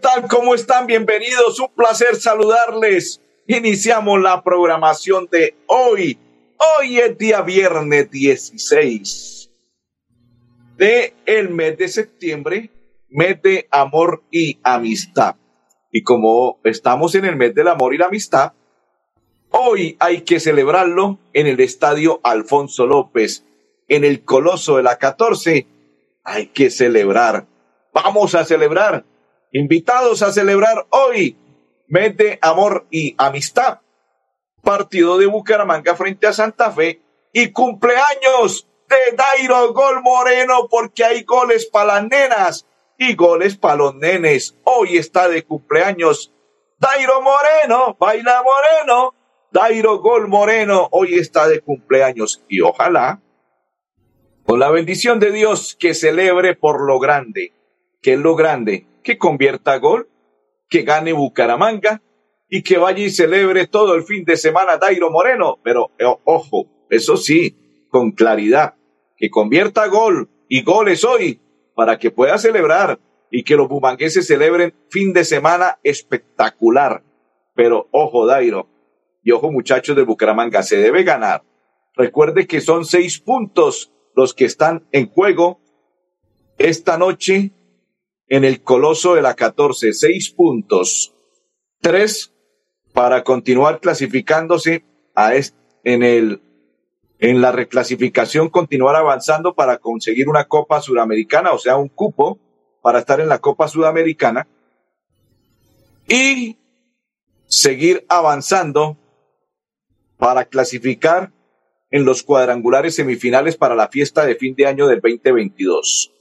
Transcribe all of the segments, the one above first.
tal? ¿Cómo están? Bienvenidos. Un placer saludarles. Iniciamos la programación de hoy Hoy es día viernes 16 de el mes de septiembre, mes de amor y amistad. Y como estamos en el mes del amor y la amistad, hoy hay que celebrarlo en el estadio Alfonso López, en el Coloso de la 14. Hay que celebrar. Vamos a celebrar. Invitados a celebrar hoy, mes de amor y amistad partido de Bucaramanga frente a Santa Fe y cumpleaños de Dairo Gol Moreno porque hay goles para y goles para. Hoy está de cumpleaños Dairo Moreno, baila Moreno, Dairo Gol Moreno, hoy está de cumpleaños y ojalá con la bendición de Dios que celebre por lo grande, que es lo grande, que convierta gol, que gane Bucaramanga y que vaya y celebre todo el fin de semana Dairo Moreno. Pero eh, ojo, eso sí, con claridad, que convierta gol y goles hoy para que pueda celebrar y que los bumangueses celebren fin de semana espectacular. Pero ojo, Dairo, y ojo, muchachos de Bucaramanga, se debe ganar. Recuerde que son seis puntos los que están en juego esta noche en el Coloso de la 14. Seis puntos. Tres para continuar clasificándose a en el en la reclasificación continuar avanzando para conseguir una Copa Sudamericana, o sea, un cupo para estar en la Copa Sudamericana y seguir avanzando para clasificar en los cuadrangulares semifinales para la fiesta de fin de año del 2022.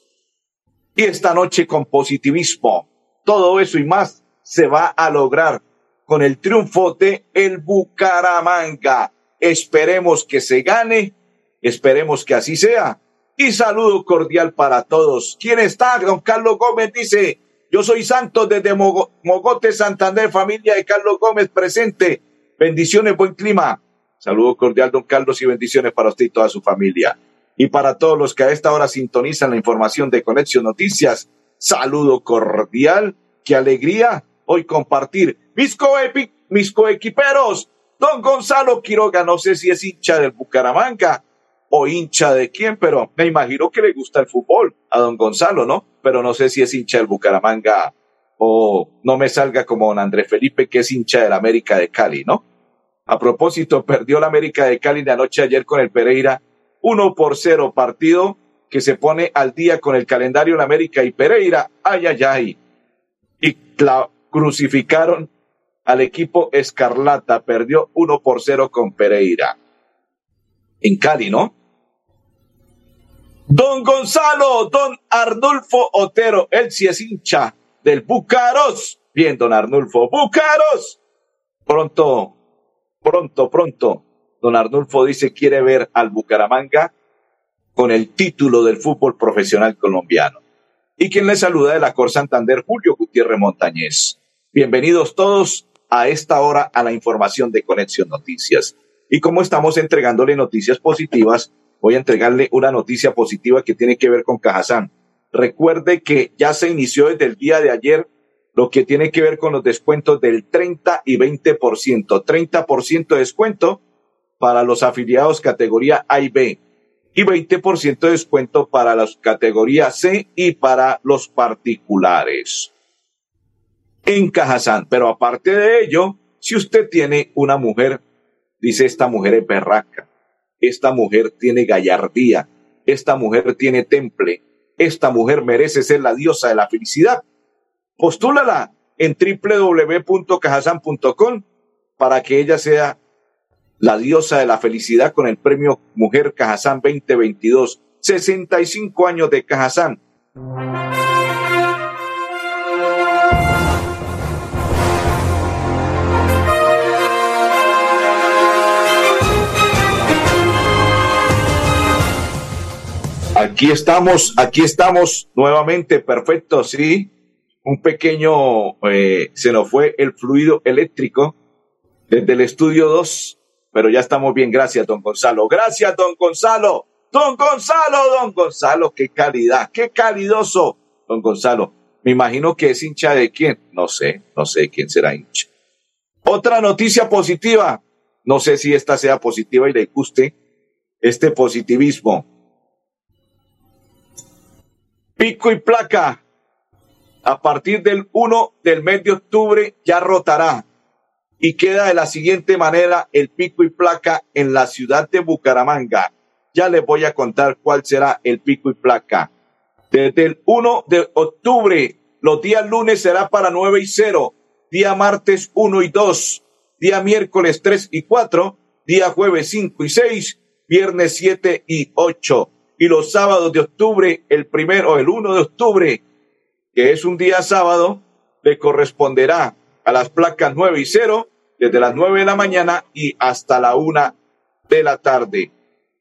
Y esta noche con positivismo, todo eso y más se va a lograr con el triunfo de el Bucaramanga. Esperemos que se gane, esperemos que así sea. Y saludo cordial para todos. ¿Quién está? Don Carlos Gómez dice, yo soy Santos desde Mogote, Santander, familia de Carlos Gómez presente. Bendiciones, buen clima. Saludo cordial, don Carlos, y bendiciones para usted y toda su familia. Y para todos los que a esta hora sintonizan la información de Conexión Noticias, saludo cordial, qué alegría hoy compartir mis, mis coequiperos. Don Gonzalo Quiroga, no sé si es hincha del Bucaramanga o hincha de quién, pero me imagino que le gusta el fútbol a don Gonzalo, ¿no? Pero no sé si es hincha del Bucaramanga o no me salga como don Andrés Felipe, que es hincha del América de Cali, ¿no? A propósito, perdió la América de Cali de anoche ayer con el Pereira, uno por cero partido que se pone al día con el calendario de América y Pereira, ay, ay, ay. Y crucificaron al equipo Escarlata, perdió 1 por 0 con Pereira. En Cali, ¿no? Don Gonzalo, don Arnulfo Otero, él sí es hincha del Bucaros. Bien, don Arnulfo, Bucaros. Pronto, pronto, pronto, don Arnulfo dice quiere ver al Bucaramanga con el título del fútbol profesional colombiano. Y quien le saluda de la Cor Santander, Julio Gutiérrez Montañez. Bienvenidos todos a esta hora a la información de Conexión Noticias. Y como estamos entregándole noticias positivas, voy a entregarle una noticia positiva que tiene que ver con Cajazán. Recuerde que ya se inició desde el día de ayer lo que tiene que ver con los descuentos del 30 y 20%. 30% de descuento para los afiliados categoría A y B y 20% de descuento para las categorías C y para los particulares en Cajazán. Pero aparte de ello, si usted tiene una mujer, dice esta mujer es berraca, esta mujer tiene gallardía, esta mujer tiene temple, esta mujer merece ser la diosa de la felicidad. Postúlala en www.cajazán.com para que ella sea la diosa de la felicidad con el premio Mujer Cajazán 2022. 65 años de Cajazán. Aquí estamos, aquí estamos nuevamente, perfecto, sí. Un pequeño, eh, se nos fue el fluido eléctrico desde el estudio 2 pero ya estamos bien, gracias, don Gonzalo. Gracias, don Gonzalo. Don Gonzalo, don Gonzalo, qué calidad, qué calidoso, don Gonzalo. Me imagino que es hincha de quién, no sé, no sé quién será hincha. Otra noticia positiva, no sé si esta sea positiva y le guste este positivismo. Pico y placa, a partir del 1 del mes de octubre ya rotará y queda de la siguiente manera el pico y placa en la ciudad de Bucaramanga. Ya les voy a contar cuál será el pico y placa. Desde el 1 de octubre, los días lunes será para 9 y 0, día martes 1 y 2, día miércoles 3 y 4, día jueves 5 y 6, viernes 7 y 8 y los sábados de octubre, el primero, el 1 de octubre, que es un día sábado, le corresponderá a las placas 9 y 0, desde las 9 de la mañana y hasta la 1 de la tarde.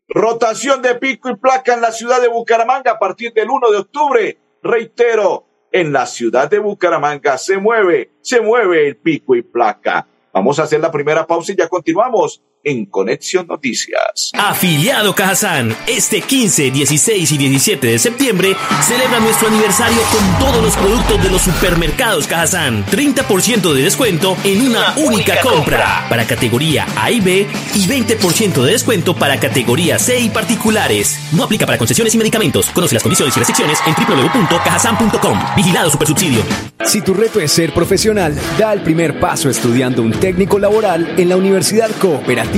Rotación de pico y placa en la ciudad de Bucaramanga a partir del 1 de octubre. Reitero, en la ciudad de Bucaramanga se mueve, se mueve el pico y placa. Vamos a hacer la primera pausa y ya continuamos en Conexión Noticias. Afiliado Cajazán, este 15, 16 y 17 de septiembre celebra nuestro aniversario con todos los productos de los supermercados Cajazán. 30% de descuento en una, única, compra. Para categoría A y B y 20% de descuento para categoría C y particulares. No aplica para concesiones y medicamentos. Conoce las condiciones y restricciones en www.cajazán.com. Vigilado Supersubsidio. Si tu reto es ser profesional, da el primer paso estudiando un técnico laboral en la Universidad Cooperativa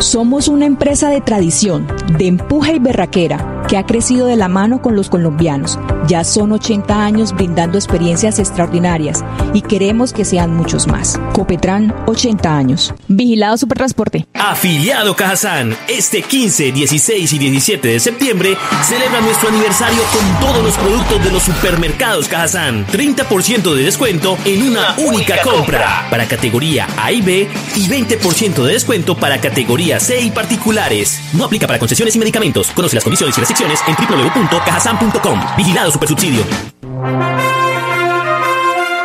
somos una empresa de tradición, de empuje y berraquera, que ha crecido de la mano con los colombianos. Ya son 80 años brindando experiencias extraordinarias y queremos que sean muchos más. Copetran, 80 años. Vigilado Supertransporte. Afiliado Cajazán, este 15, 16 y 17 de septiembre celebra nuestro aniversario con todos los productos de los supermercados Cajazán. 30% de descuento en una, única, compra. Para categoría A y B y 20% de descuento para categoría C y particulares. No aplica para concesiones y medicamentos. Conoce las condiciones y restricciones en www.cajasan.com. Vigilado Supersubsidio.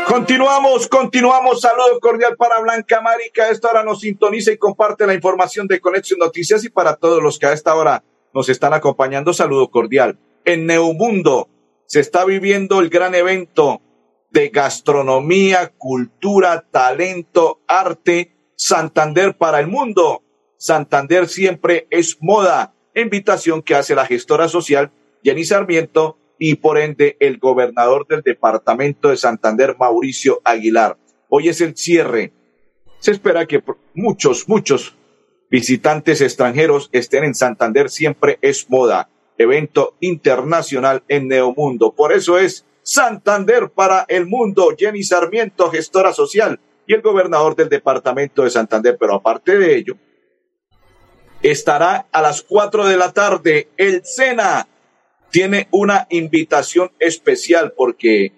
Continuamos, continuamos. Saludo cordial para Blanca Marica. A esta hora nos sintoniza y comparte la información de Conexión Noticias y para todos los que a esta hora nos están acompañando, saludo cordial. En Neumundo se está viviendo el gran evento de gastronomía, cultura, talento, arte, Santander para el mundo. Santander siempre es moda. Invitación que hace la gestora social Jenny Sarmiento y por ende el gobernador del departamento de Santander, Mauricio Aguilar. Hoy es el cierre. Se espera que muchos, muchos visitantes extranjeros estén en Santander. Siempre es moda. Evento internacional en Neomundo. Por eso es Santander para el mundo. Jenny Sarmiento, gestora social y el gobernador del departamento de Santander. Pero aparte de ello, estará a las cuatro de la tarde. El Sena tiene una invitación especial porque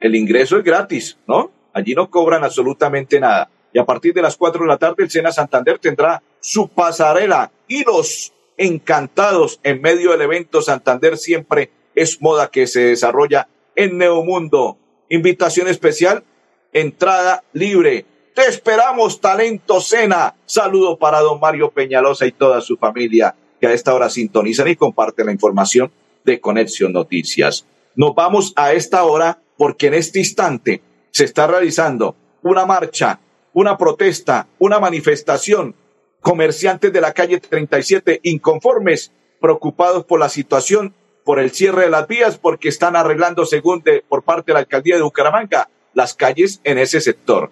el ingreso es gratis, ¿no? Allí no cobran absolutamente nada. Y a partir de las cuatro de la tarde, el Sena Santander tendrá su pasarela y los encantados en medio del evento Santander siempre es moda que se desarrolla en Neomundo. Invitación especial, entrada libre te esperamos, talento Cena. Saludo para don Mario Peñalosa y toda su familia que a esta hora sintonizan y comparten la información de Conexión Noticias. Nos vamos a esta hora porque en este instante se está realizando una marcha, una protesta, una manifestación. Comerciantes de la calle 37 inconformes, preocupados por la situación, por el cierre de las vías, porque están arreglando, según de, por parte de la alcaldía de Bucaramanga, las calles en ese sector.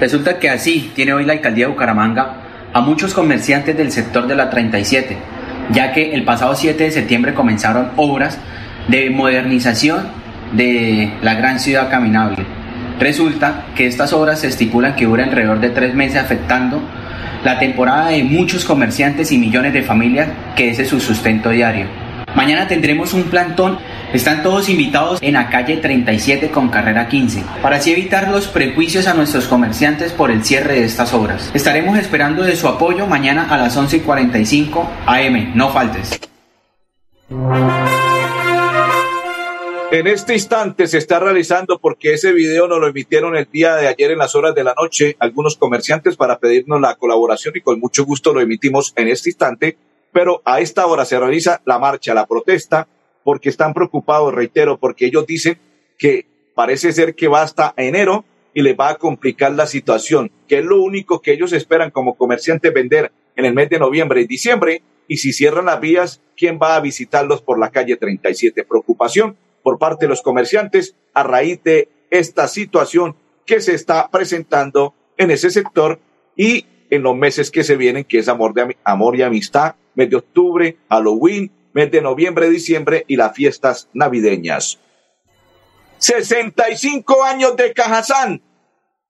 Resulta que así tiene hoy la alcaldía de Bucaramanga a muchos comerciantes del sector de la 37, ya que el pasado 7 de septiembre comenzaron obras de modernización de la gran ciudad caminable. Resulta que estas obras se estipulan que duran alrededor de tres meses afectando la temporada de muchos comerciantes y millones de familias que ese es su sustento diario. Mañana tendremos un plantón. Están todos invitados en la calle 37 con carrera 15, para así evitar los prejuicios a nuestros comerciantes por el cierre de estas obras. Estaremos esperando de su apoyo mañana a las 11.45 am. No faltes. En este instante se está realizando porque ese video nos lo emitieron el día de ayer en las horas de la noche algunos comerciantes para pedirnos la colaboración y con mucho gusto lo emitimos en este instante, pero a esta hora se realiza la marcha, la protesta, porque están preocupados, reitero, porque ellos dicen que parece ser que va hasta enero y les va a complicar la situación, que es lo único que ellos esperan como comerciantes vender en el mes de noviembre y diciembre, y si cierran las vías, ¿quién va a visitarlos por la calle 37? Preocupación por parte de los comerciantes a raíz de esta situación que se está presentando en ese sector y en los meses que se vienen, que es amor, de, amor y amistad, mes de octubre, Halloween, mes de noviembre, diciembre y las fiestas navideñas. 65 años de Cajazán.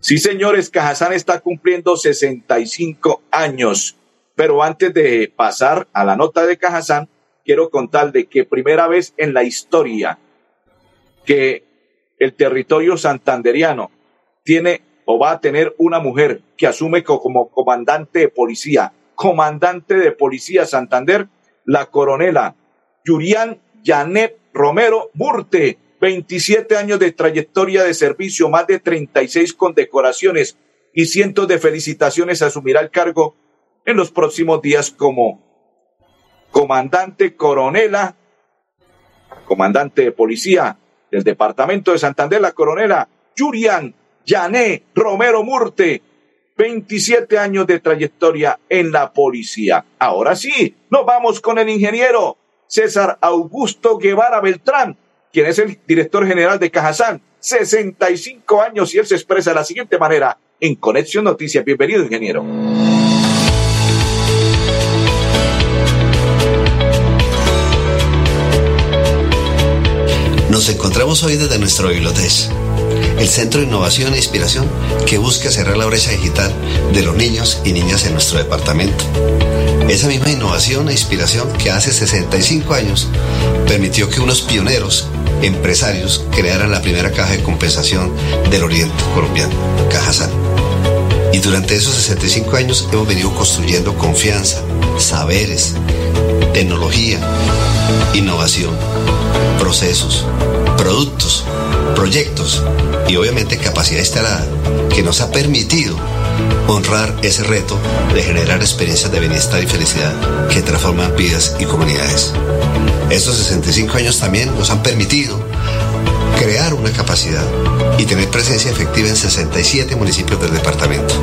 Sí, señores, Cajazán está cumpliendo 65 años. Pero antes de pasar a la nota de Cajazán, quiero contar de que primera vez en la historia que el territorio santanderiano tiene o va a tener una mujer que asume como comandante de policía, comandante de policía Santander, la coronela Yurian Janet Romero Murte, 27 años de trayectoria de servicio, más de 36 condecoraciones y cientos de felicitaciones, asumirá el cargo en los próximos días como comandante coronela, comandante de policía del departamento de Santander, la coronela Yurian Yané Romero Murte, 27 años de trayectoria en la policía. Ahora sí, nos vamos con el ingeniero César Augusto Guevara Beltrán, quien es el director general de Cajazán, 65 años y él se expresa de la siguiente manera en Conexión Noticias. Bienvenido, ingeniero. Nos encontramos hoy desde nuestro biblioteca, el Centro de Innovación e Inspiración que busca cerrar la brecha digital de los niños y niñas en nuestro departamento. Esa misma innovación e inspiración que hace 65 años permitió que unos pioneros empresarios crearan la primera caja de compensación del oriente colombiano, Caja San. Y durante esos 65 años hemos venido construyendo confianza, saberes, tecnología, innovación, procesos, productos, proyectos y obviamente capacidad instalada que nos ha permitido honrar ese reto de generar experiencias de bienestar y felicidad que transforman vidas y comunidades. Estos 65 años también nos han permitido crear una capacidad y tener presencia efectiva en 67 municipios del departamento.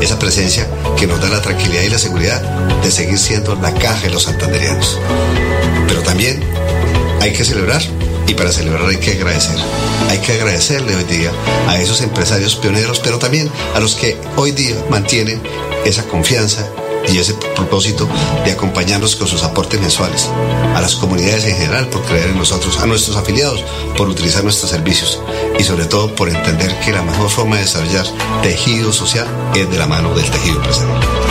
Esa presencia que nos da la tranquilidad y la seguridad de seguir siendo la caja de los santanderianos. Pero también hay que celebrar y para celebrar hay que agradecer. Hay que agradecerle hoy día a esos empresarios pioneros, pero también a los que hoy día mantienen esa confianza y ese propósito de acompañarnos con sus aportes mensuales, a las comunidades en general por creer en nosotros, a nuestros afiliados por utilizar nuestros servicios y sobre todo por entender que la mejor forma de desarrollar tejido social es de la mano del tejido empresarial.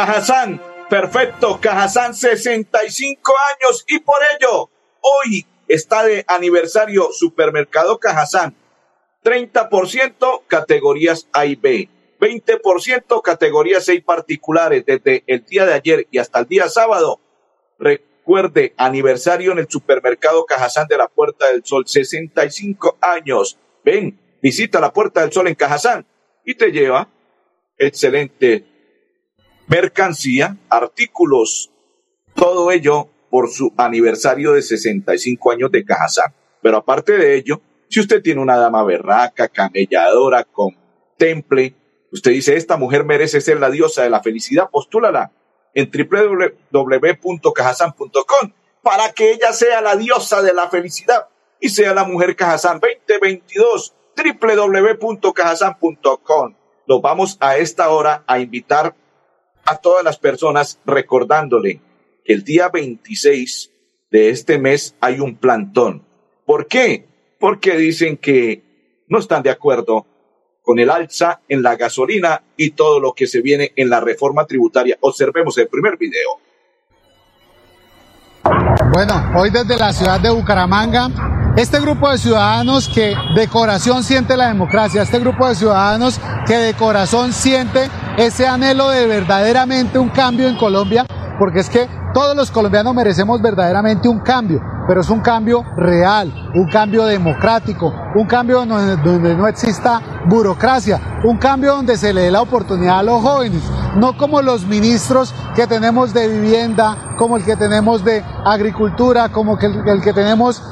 Cajazán, perfecto, Cajazán 65 años y por ello hoy está de aniversario Supermercado Cajazán. 30% categorías A y B, 20% categorías C particulares desde el día de ayer y hasta el día sábado. Recuerde, aniversario en el Supermercado Cajazán de la Puerta del Sol, 65 años. Ven, visita la Puerta del Sol en Cajazán y te lleva excelente mercancía, artículos, todo ello por su aniversario de 65 años de Cajazán. Pero aparte de ello, si usted tiene una dama berraca, camelladora, con temple, Usted dice, esta mujer merece ser la diosa de la felicidad, postúlala en www.cajasan.com para que ella sea la diosa de la felicidad y sea la mujer Cajazán 2022 www.cajasan.com. Los vamos a esta hora a invitar a todas las personas recordándole que el día 26 de este mes hay un plantón. ¿Por qué? Porque dicen que no están de acuerdo con el alza en la gasolina y todo lo que se viene en la reforma tributaria. Observemos el primer video. Bueno, hoy desde la ciudad de Bucaramanga, este grupo de ciudadanos que de corazón siente la democracia, este grupo de ciudadanos que de corazón siente ese anhelo de verdaderamente un cambio en Colombia, porque es que todos los colombianos merecemos verdaderamente un cambio, pero es un cambio real, un cambio democrático, un cambio donde, no exista burocracia, un cambio donde se le dé la oportunidad a los jóvenes, no como los ministros que tenemos de vivienda, como el que tenemos de agricultura, como el, que tenemos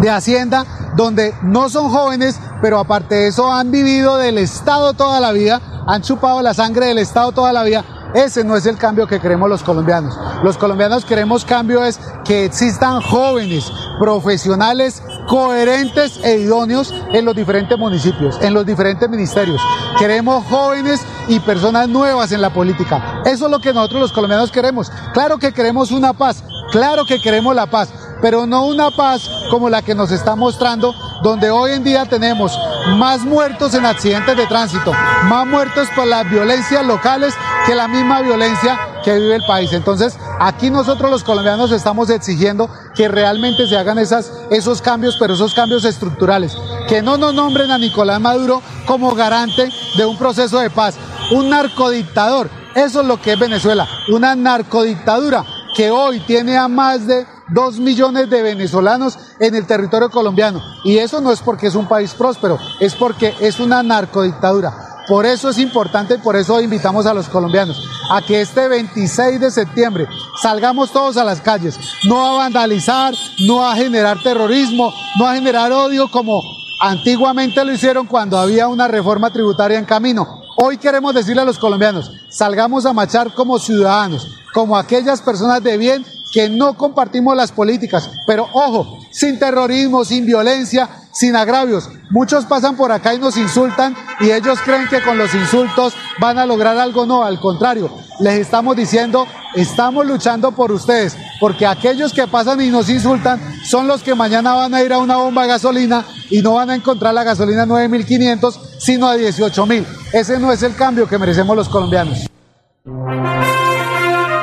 de Hacienda, donde no son jóvenes, pero aparte de eso han vivido del Estado toda la vida, han chupado la sangre del Estado toda la vida ese no es el cambio que queremos los colombianos. Los colombianos queremos cambio es que existan jóvenes, profesionales, coherentes e idóneos en los diferentes municipios, en los diferentes ministerios. Queremos jóvenes y personas nuevas en la política. Eso es lo que nosotros los colombianos queremos. Claro que queremos una paz, claro que queremos la paz, pero no una paz como la que nos está mostrando, donde hoy en día tenemos más muertos en accidentes de tránsito, más muertos por las violencias locales que la misma violencia que vive el país. Entonces, aquí nosotros los colombianos estamos exigiendo que realmente se hagan esas, esos cambios, pero esos cambios estructurales. Que no nos nombren a Nicolás Maduro como garante de un proceso de paz, un narcodictador. Eso es lo que es Venezuela, una narcodictadura que hoy tiene a más de dos millones de venezolanos en el territorio colombiano. Y eso no es porque es un país próspero, es porque es una narcodictadura. Por eso es importante por eso invitamos a los colombianos a que este 26 de septiembre salgamos todos a las calles, no a vandalizar, no a generar terrorismo, no a generar odio como antiguamente lo hicieron cuando había una reforma tributaria en camino. Hoy queremos decirle a los colombianos, salgamos a marchar como ciudadanos, como aquellas personas de bien que no compartimos las políticas, pero ojo, sin terrorismo, sin violencia, sin agravios. Muchos pasan por acá y nos insultan y ellos creen que con los insultos van a lograr algo. No, al contrario, les estamos diciendo, estamos luchando por ustedes, porque aquellos que pasan y nos insultan son los que mañana van a ir a una bomba de gasolina y no van a encontrar la gasolina 9.500, sino a 18.000. Ese no es el cambio que merecemos los colombianos.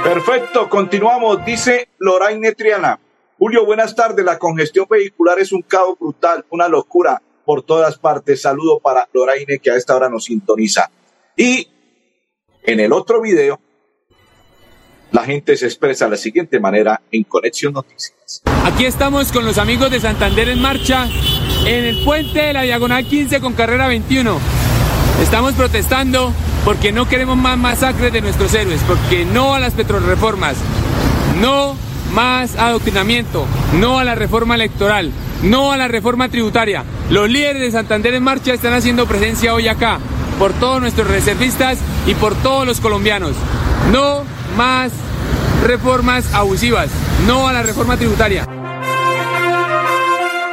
Perfecto, continuamos, dice Loraine Triana. Julio, buenas tardes. La congestión vehicular es un caos brutal, una locura por todas partes. Saludo para Loraine que a esta hora nos sintoniza. Y en el otro video, la gente se expresa de la siguiente manera en Conexión Noticias. Aquí estamos con los amigos de Santander en marcha en el puente de la Diagonal 15 con carrera 21. Estamos protestando porque no queremos más masacres de nuestros héroes, porque no a las petrolreformas, no más adoctrinamiento, no a la reforma electoral, no a la reforma tributaria. Los líderes de Santander en Marcha están haciendo presencia hoy acá, por todos nuestros reservistas y por todos los colombianos. No más reformas abusivas, no a la reforma tributaria.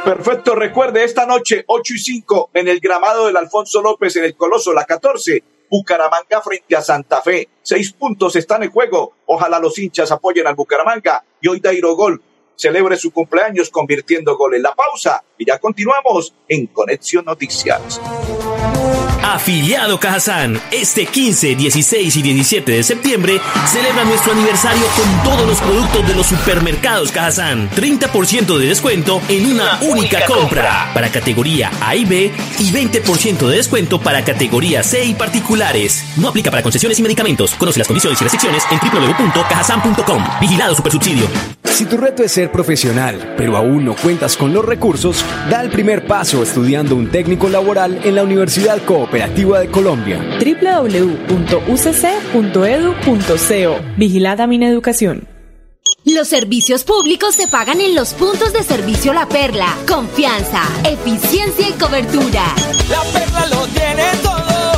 Perfecto, recuerde esta noche 8 y 5 en el gramado del Alfonso López en el Coloso, la 14 Bucaramanga frente a Santa Fe. Seis puntos están en juego. Ojalá los hinchas apoyen al Bucaramanga y hoy Dairo Gol celebre su cumpleaños convirtiendo gol en la pausa. Y ya continuamos en Conexión Noticias. Afiliado Cajazán, este 15, 16 y 17 de septiembre celebra nuestro aniversario con todos los productos de los supermercados Cajazán. 30% de descuento en una, única, compra. para categoría A y B y 20% de descuento para categoría C y particulares. No aplica para concesiones y medicamentos. Conoce las condiciones y restricciones en www.cajazán.com. Vigilado Supersubsidio. Si tu reto es ser profesional, pero aún no cuentas con los recursos, da el primer paso estudiando un técnico laboral en la Universidad Cooperativa de Colombia. www.ucc.edu.co Vigilada Mineducación. Los servicios públicos se pagan en los puntos de servicio La Perla. Confianza, eficiencia y cobertura. La Perla lo tiene todo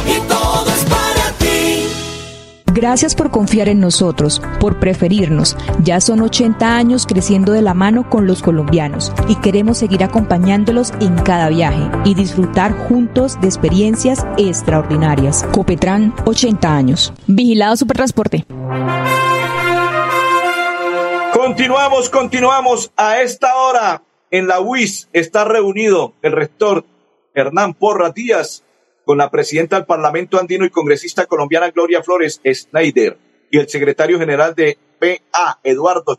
Gracias por confiar en nosotros, por preferirnos. Ya son 80 años creciendo de la mano con los colombianos y queremos seguir acompañándolos en cada viaje y disfrutar juntos de experiencias extraordinarias. Copetran, 80 años. Vigilado Supertransporte. Continuamos, continuamos. A esta hora en la UIS está reunido el rector Hernán Porra Díaz con la presidenta del Parlamento Andino y congresista colombiana Gloria Flores Schneider y el secretario general de PA, Eduardo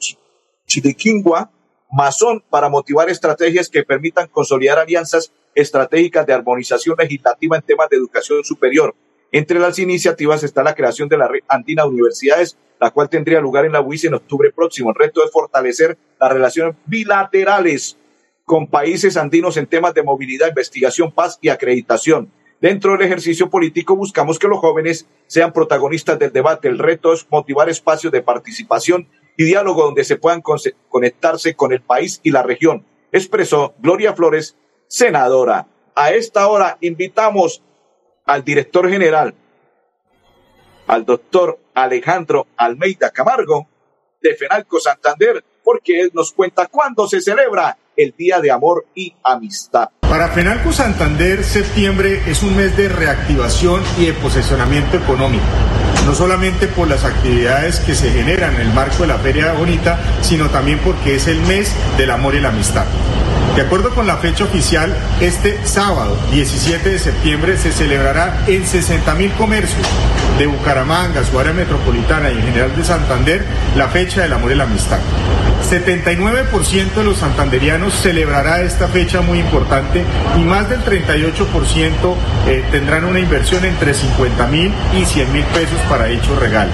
Chidiquingua, masón, para motivar estrategias que permitan consolidar alianzas estratégicas de armonización legislativa en temas de educación superior. Entre las iniciativas está la creación de la Red Andina de Universidades, la cual tendría lugar en la UIS en octubre próximo. El reto es fortalecer las relaciones bilaterales con países andinos en temas de movilidad, investigación, paz y acreditación. Dentro del ejercicio político buscamos que los jóvenes sean protagonistas del debate. El reto es motivar espacios de participación y diálogo donde se puedan conectarse con el país y la región, expresó Gloria Flores, senadora. A esta hora invitamos al director general, al doctor Alejandro Almeida Camargo de Fenalco Santander, porque él nos cuenta cuándo se celebra el Día de Amor y Amistad. Para Fenalco Santander, septiembre es un mes de reactivación y de posesionamiento económico, no solamente por las actividades que se generan en el marco de la Feria Bonita, sino también porque es el mes del amor y la amistad. De acuerdo con la fecha oficial, este sábado 17 de septiembre se celebrará en 60.000 comercios de Bucaramanga, su área metropolitana y en general de Santander la fecha del amor y la amistad. 79% de los santanderianos celebrará esta fecha muy importante y más del 38% eh, tendrán una inversión entre 50 mil y 100 mil pesos para dicho regalo.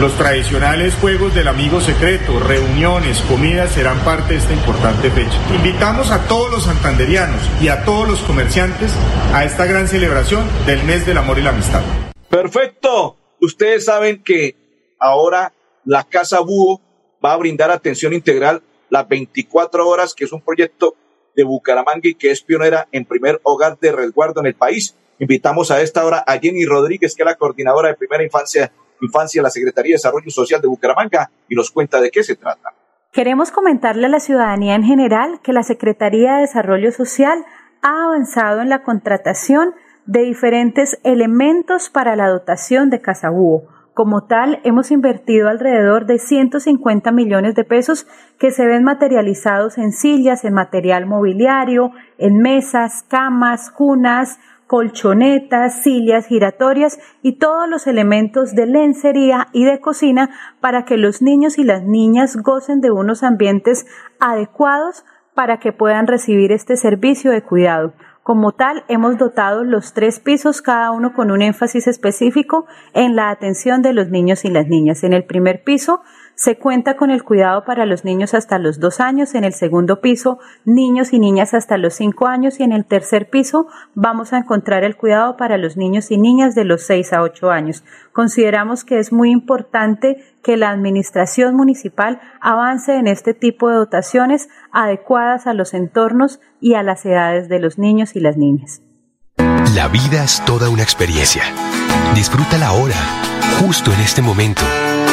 Los tradicionales juegos del amigo secreto, reuniones, comidas serán parte de esta importante fecha. Invitamos a todos los santanderianos y a todos los comerciantes a esta gran celebración del mes del amor y la amistad. Perfecto. Ustedes saben que ahora la Casa Búho va a brindar atención integral las 24 horas, que es un proyecto de Bucaramanga y que es pionera en primer hogar de resguardo en el país. Invitamos a esta hora a Jenny Rodríguez, que es la coordinadora de primera infancia Infancia la Secretaría de Desarrollo Social de Bucaramanga y nos cuenta de qué se trata. Queremos comentarle a la ciudadanía en general que la Secretaría de Desarrollo Social ha avanzado en la contratación de diferentes elementos para la dotación de Casa Búho. Como tal, hemos invertido alrededor de 150 millones de pesos que se ven materializados en sillas, en material mobiliario, en mesas, camas, cunas, colchonetas, sillas giratorias y todos los elementos de lencería y de cocina para que los niños y las niñas gocen de unos ambientes adecuados para que puedan recibir este servicio de cuidado. Como tal, hemos dotado los tres pisos, cada uno con un énfasis específico en la atención de los niños y las niñas. En el primer piso se cuenta con el cuidado para los niños hasta los dos años, en el segundo piso niños y niñas hasta los cinco años y en el tercer piso vamos a encontrar el cuidado para los niños y niñas de los seis a ocho años. Consideramos que es muy importante que la administración municipal avance en este tipo de dotaciones adecuadas a los entornos y a las edades de los niños y las niñas. La vida es toda una experiencia. Disfrútala ahora, justo en este momento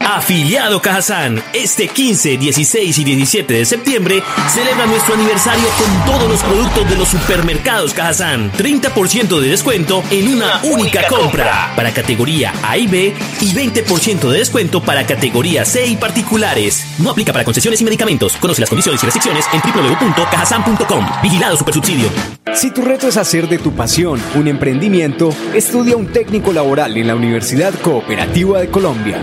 Afiliado Cajazán, este 15, 16 y 17 de septiembre celebra nuestro aniversario con todos los productos de los supermercados Cajazán. 30% de descuento en una, única, compra. para categoría A y B y 20% de descuento para categoría C y particulares. No aplica para concesiones y medicamentos. Conoce las condiciones y restricciones en www.cajazán.com. Vigilado Supersubsidio. Si tu reto es hacer de tu pasión un emprendimiento, estudia un técnico laboral en la Universidad Cooperativa de Colombia.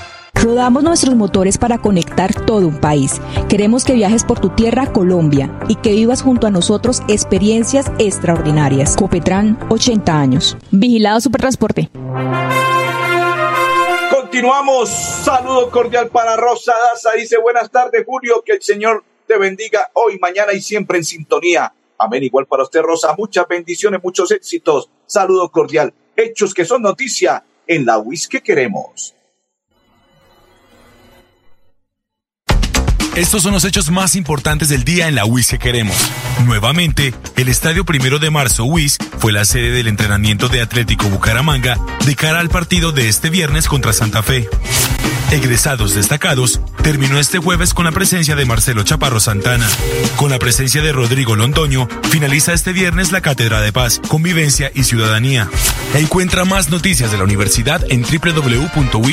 Rodamos nuestros motores para conectar todo un país. Queremos que viajes por tu tierra, Colombia, y que vivas junto a nosotros experiencias extraordinarias. Copetran, 80 años. Vigilado Supertransporte. Continuamos. Saludo cordial para Rosa Daza. Dice buenas tardes, Julio. Que el Señor te bendiga hoy, mañana y siempre en sintonía. Amén. Igual para usted, Rosa. Muchas bendiciones, muchos éxitos. Saludo cordial. Hechos que son noticia en la WIS que queremos. Estos son los hechos más importantes del día en la WIS que queremos. Nuevamente, el Estadio Primero de Marzo WIS fue la sede del entrenamiento de Atlético Bucaramanga de cara al partido de este viernes contra Santa Fe. Egresados destacados, terminó este jueves con la presencia de Marcelo Chaparro Santana. Con la presencia de Rodrigo Londoño, finaliza este viernes la Cátedra de Paz, Convivencia y Ciudadanía. Encuentra más noticias de la universidad en www.wis.edu.co.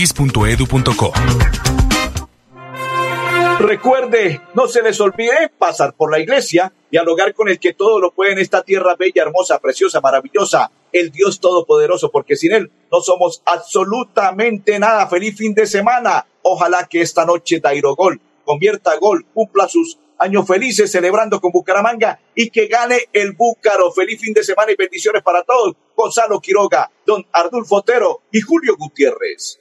Recuerde, no se les olvide pasar por la iglesia, dialogar con el que todo lo puede en esta tierra bella, hermosa, preciosa, maravillosa, el Dios Todopoderoso, porque sin Él no somos absolutamente nada. Feliz fin de semana. Ojalá que esta noche Dairo Gol convierta gol, cumpla sus años felices celebrando con Bucaramanga y que gane el Búcaro. Feliz fin de semana y bendiciones para todos. Gonzalo Quiroga, don Ardulfo Otero y Julio Gutiérrez.